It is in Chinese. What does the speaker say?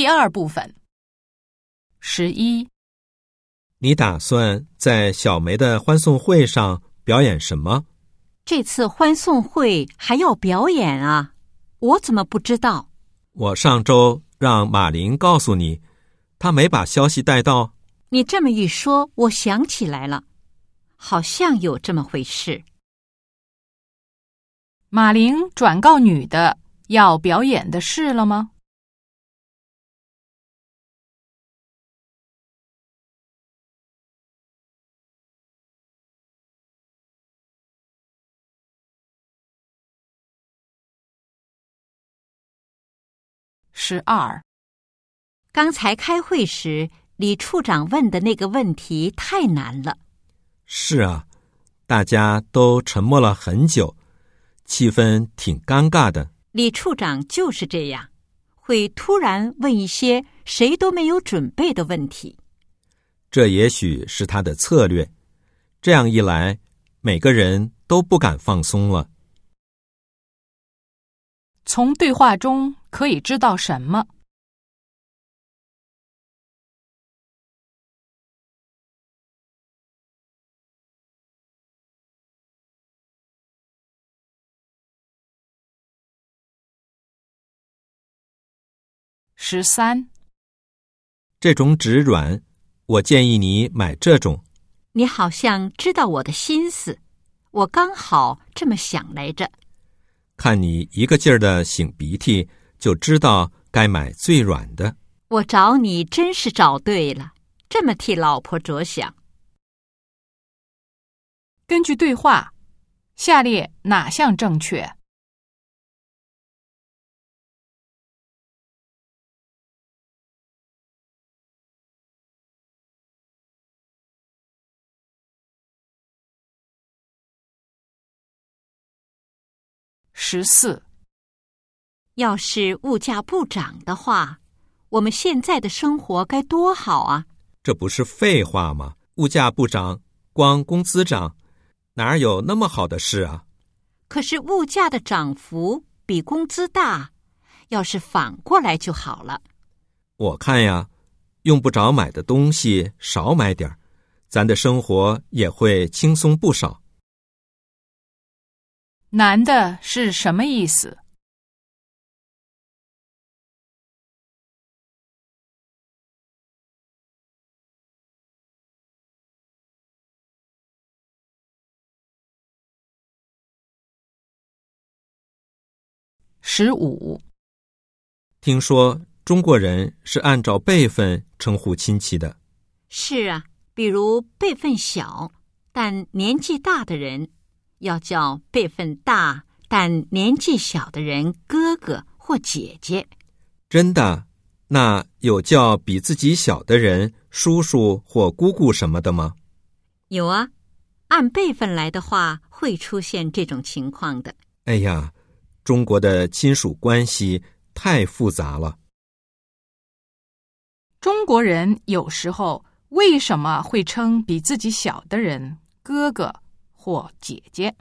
第二部分。十一，你打算在小梅的欢送会上表演什么？这次欢送会还要表演啊？我怎么不知道？我上周让马林告诉你，他没把消息带到。你这么一说，我想起来了，好像有这么回事。马林转告女的要表演的事了吗？十二，刚才开会时，李处长问的那个问题太难了。是啊，大家都沉默了很久，气氛挺尴尬的。李处长就是这样，会突然问一些谁都没有准备的问题。这也许是他的策略。这样一来，每个人都不敢放松了。从对话中可以知道什么？十三，这种纸软，我建议你买这种。你好像知道我的心思，我刚好这么想来着。看你一个劲儿的擤鼻涕，就知道该买最软的。我找你真是找对了，这么替老婆着想。根据对话，下列哪项正确？十四，要是物价不涨的话，我们现在的生活该多好啊！这不是废话吗？物价不涨，光工资涨，哪儿有那么好的事啊？可是物价的涨幅比工资大，要是反过来就好了。我看呀，用不着买的东西少买点儿，咱的生活也会轻松不少。难的是什么意思？十五，听说中国人是按照辈分称呼亲戚的。是啊，比如辈分小但年纪大的人，要叫辈分大但年纪小的人哥哥或姐姐。真的？那有叫比自己小的人叔叔或姑姑什么的吗？有啊，按辈分来的话，会出现这种情况的。哎呀，中国的亲属关系太复杂了。中国人有时候为什么会称比自己小的人哥哥或姐姐？